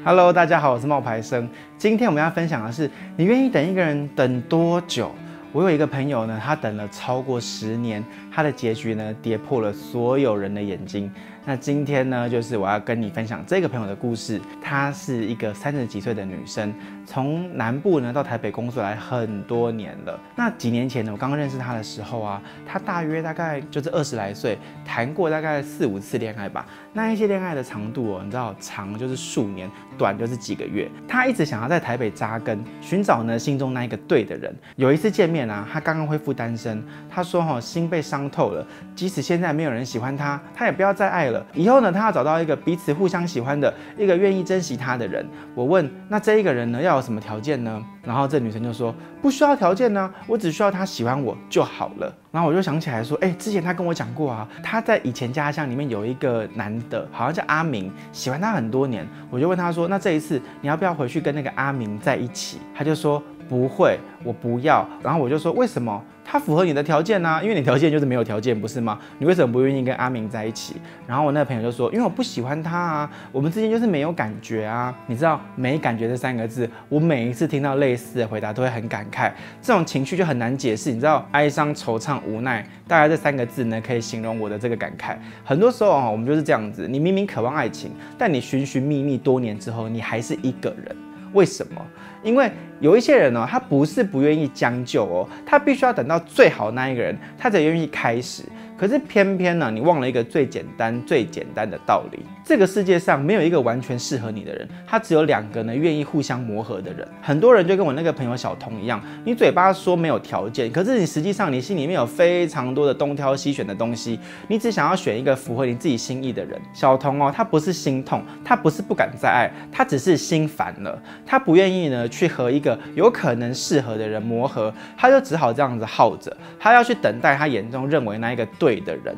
Hello，大家好，我是冒牌生。今天我们要分享的是，你愿意等一个人等多久？我有一个朋友呢，他等了超过十年，他的结局呢，跌破了所有人的眼睛。那今天呢，就是我要跟你分享这个朋友的故事。她是一个三十几岁的女生，从南部呢到台北工作来很多年了。那几年前呢，我刚刚认识她的时候啊，她大约大概就是二十来岁，谈过大概四五次恋爱吧。那一些恋爱的长度哦，你知道，长就是数年，短就是几个月。她一直想要在台北扎根，寻找呢心中那一个对的人。有一次见面啊，她刚刚恢复单身，她说哈、哦、心被伤伤透了，即使现在没有人喜欢他，他也不要再爱了。以后呢，他要找到一个彼此互相喜欢的一个愿意珍惜他的人。我问，那这一个人呢，要有什么条件呢？然后这女生就说，不需要条件呢，我只需要他喜欢我就好了。然后我就想起来说，哎，之前他跟我讲过啊，他在以前家乡里面有一个男的，好像叫阿明，喜欢他很多年。我就问他说，那这一次你要不要回去跟那个阿明在一起？他就说不会，我不要。然后我就说为什么？他符合你的条件呐、啊，因为你条件就是没有条件，不是吗？你为什么不愿意跟阿明在一起？然后我那个朋友就说，因为我不喜欢他啊，我们之间就是没有感觉啊。你知道“没感觉”这三个字，我每一次听到类似的回答都会很感慨，这种情绪就很难解释。你知道，哀伤、惆怅、无奈，大概这三个字呢，可以形容我的这个感慨。很多时候啊，我们就是这样子，你明明渴望爱情，但你寻寻觅觅多年之后，你还是一个人。为什么？因为有一些人呢，他不是不愿意将就哦，他必须要等到最好那一个人，他才愿意开始。可是偏偏呢，你忘了一个最简单、最简单的道理：这个世界上没有一个完全适合你的人，他只有两个呢愿意互相磨合的人。很多人就跟我那个朋友小童一样，你嘴巴说没有条件，可是你实际上你心里面有非常多的东挑西选的东西，你只想要选一个符合你自己心意的人。小童哦，他不是心痛，他不是不敢再爱，他只是心烦了，他不愿意呢去和一个有可能适合的人磨合，他就只好这样子耗着，他要去等待他眼中认为那一个对的人，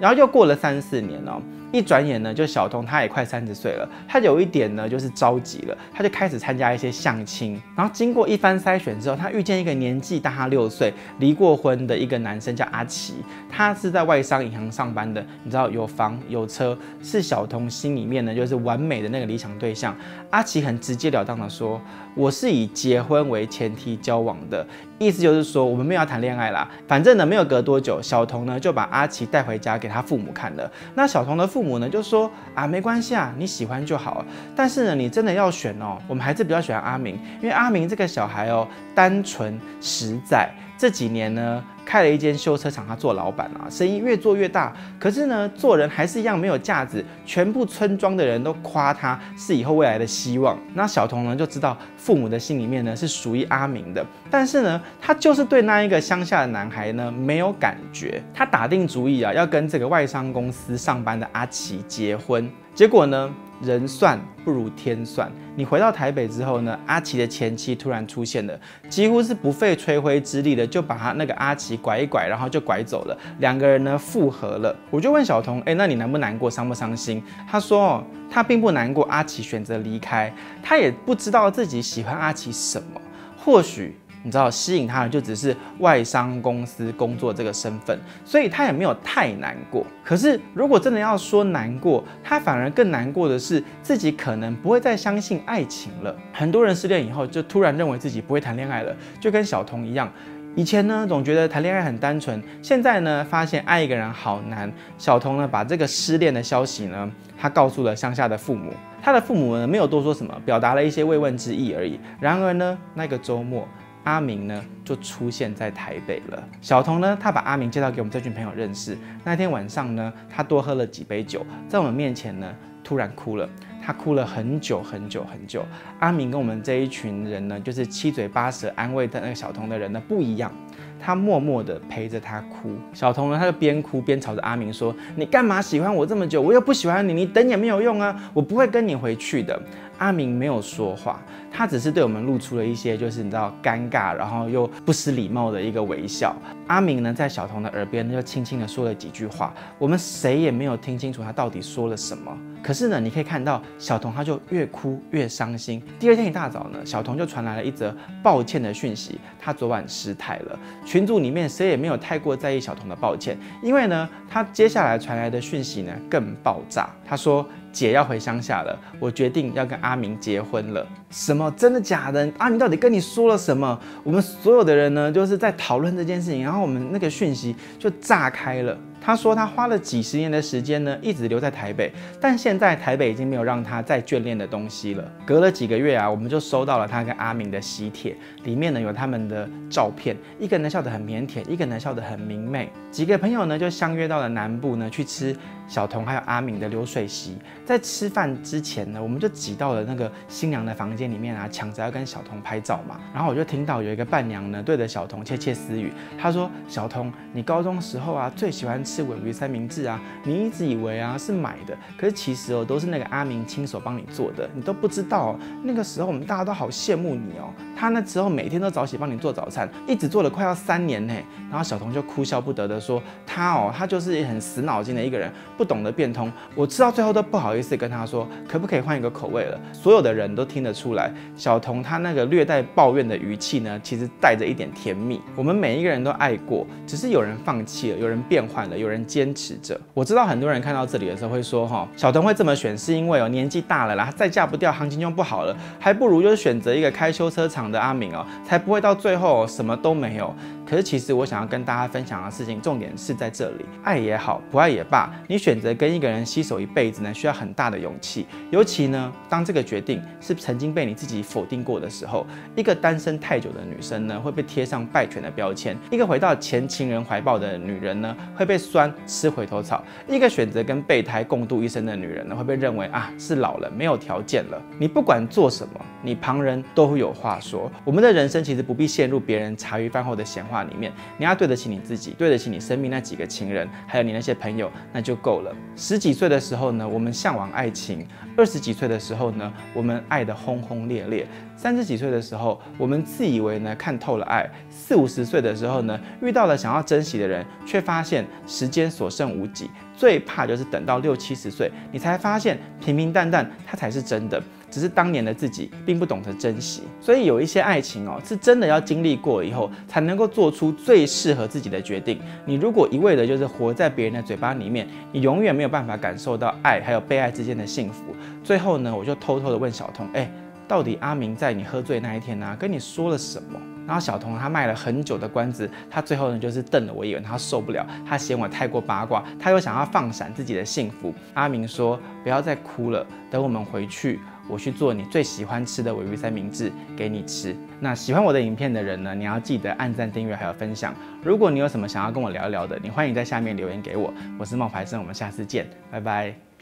然后又过了三四年哦。一转眼呢，就小童他也快三十岁了，他有一点呢就是着急了，他就开始参加一些相亲，然后经过一番筛选之后，他遇见一个年纪大他六岁、离过婚的一个男生叫阿奇，他是在外商银行上班的，你知道有房有车，是小童心里面呢就是完美的那个理想对象。阿奇很直截了当的说，我是以结婚为前提交往的，意思就是说我们没有要谈恋爱啦，反正呢没有隔多久，小童呢就把阿奇带回家给他父母看了，那小童的父母。呢就说啊，没关系啊，你喜欢就好。但是呢，你真的要选哦，我们还是比较喜欢阿明，因为阿明这个小孩哦，单纯实在。这几年呢，开了一间修车厂，他做老板啊，生意越做越大。可是呢，做人还是一样没有架子，全部村庄的人都夸他是以后未来的希望。那小童呢就知道父母的心里面呢是属于阿明的，但是呢，他就是对那一个乡下的男孩呢没有感觉。他打定主意啊，要跟这个外商公司上班的阿奇结婚。结果呢，人算不如天算。你回到台北之后呢，阿奇的前妻突然出现了，几乎是不费吹灰之力的就把他那个阿奇拐一拐，然后就拐走了。两个人呢复合了。我就问小童，哎，那你难不难过，伤不伤心？他说，他并不难过，阿奇选择离开，他也不知道自己喜欢阿奇什么，或许。你知道吸引他的就只是外商公司工作这个身份，所以他也没有太难过。可是如果真的要说难过，他反而更难过的是自己可能不会再相信爱情了。很多人失恋以后就突然认为自己不会谈恋爱了，就跟小童一样。以前呢总觉得谈恋爱很单纯，现在呢发现爱一个人好难。小童呢把这个失恋的消息呢，他告诉了乡下的父母。他的父母呢没有多说什么，表达了一些慰问之意而已。然而呢那个周末。阿明呢，就出现在台北了。小童呢，他把阿明介绍给我们这群朋友认识。那天晚上呢，他多喝了几杯酒，在我们面前呢，突然哭了。他哭了很久很久很久。阿明跟我们这一群人呢，就是七嘴八舌安慰的那个小童的人呢，不一样。他默默地陪着他哭。小童呢，他就边哭边朝着阿明说：“你干嘛喜欢我这么久？我又不喜欢你，你等也没有用啊！我不会跟你回去的。”阿明没有说话，他只是对我们露出了一些就是你知道尴尬，然后又不失礼貌的一个微笑。阿明呢，在小童的耳边就轻轻地说了几句话，我们谁也没有听清楚他到底说了什么。可是呢，你可以看到小童他就越哭越伤心。第二天一大早呢，小童就传来了一则抱歉的讯息，他昨晚失态了。群组里面谁也没有太过在意小童的抱歉，因为呢，他接下来传来的讯息呢更爆炸。他说。姐要回乡下了，我决定要跟阿明结婚了。什么？真的假的？阿明到底跟你说了什么？我们所有的人呢，就是在讨论这件事情，然后我们那个讯息就炸开了。他说他花了几十年的时间呢，一直留在台北，但现在台北已经没有让他再眷恋的东西了。隔了几个月啊，我们就收到了他跟阿明的喜帖，里面呢有他们的照片，一个人笑得很腼腆，一个人笑得很明媚。几个朋友呢就相约到了南部呢去吃小童还有阿明的流水席。在吃饭之前呢，我们就挤到了那个新娘的房间里面啊，抢着要跟小童拍照嘛。然后我就听到有一个伴娘呢对着小童窃窃私语，她说：“小童，你高中时候啊最喜欢吃。”是尾鱼三明治啊，你一直以为啊是买的，可是其实哦都是那个阿明亲手帮你做的，你都不知道哦。那个时候我们大家都好羡慕你哦，他那时候每天都早起帮你做早餐，一直做了快要三年呢。然后小童就哭笑不得的说，他哦他就是很死脑筋的一个人，不懂得变通。我吃到最后都不好意思跟他说，可不可以换一个口味了？所有的人都听得出来，小童他那个略带抱怨的语气呢，其实带着一点甜蜜。我们每一个人都爱过，只是有人放弃了，有人变换了。有人坚持着，我知道很多人看到这里的时候会说，哈，小童会这么选是因为哦年纪大了啦，再嫁不掉，行情就不好了，还不如就是选择一个开修车厂的阿敏哦，才不会到最后什么都没有。可是其实我想要跟大家分享的事情，重点是在这里，爱也好，不爱也罢，你选择跟一个人携手一辈子呢，需要很大的勇气。尤其呢，当这个决定是曾经被你自己否定过的时候，一个单身太久的女生呢，会被贴上败犬的标签；一个回到前情人怀抱的女人呢，会被酸吃回头草；一个选择跟备胎共度一生的女人呢，会被认为啊是老了没有条件了。你不管做什么，你旁人都会有话说。我们的人生其实不必陷入别人茶余饭后的闲话。话里面，你要对得起你自己，对得起你生命那几个情人，还有你那些朋友，那就够了。十几岁的时候呢，我们向往爱情；二十几岁的时候呢，我们爱得轰轰烈烈；三十几岁的时候，我们自以为呢看透了爱；四五十岁的时候呢，遇到了想要珍惜的人，却发现时间所剩无几。最怕就是等到六七十岁，你才发现平平淡淡，它才是真的。只是当年的自己并不懂得珍惜，所以有一些爱情哦，是真的要经历过以后才能够做出最适合自己的决定。你如果一味的就是活在别人的嘴巴里面，你永远没有办法感受到爱还有被爱之间的幸福。最后呢，我就偷偷的问小童，哎，到底阿明在你喝醉那一天呢，跟你说了什么？然后小童他卖了很久的关子，他最后呢就是瞪了我一眼，他受不了，他嫌我太过八卦，他又想要放闪自己的幸福。阿明说，不要再哭了，等我们回去。我去做你最喜欢吃的鮪鱼三明治给你吃。那喜欢我的影片的人呢，你要记得按赞、订阅还有分享。如果你有什么想要跟我聊一聊的，你欢迎在下面留言给我。我是冒牌生，我们下次见，拜拜。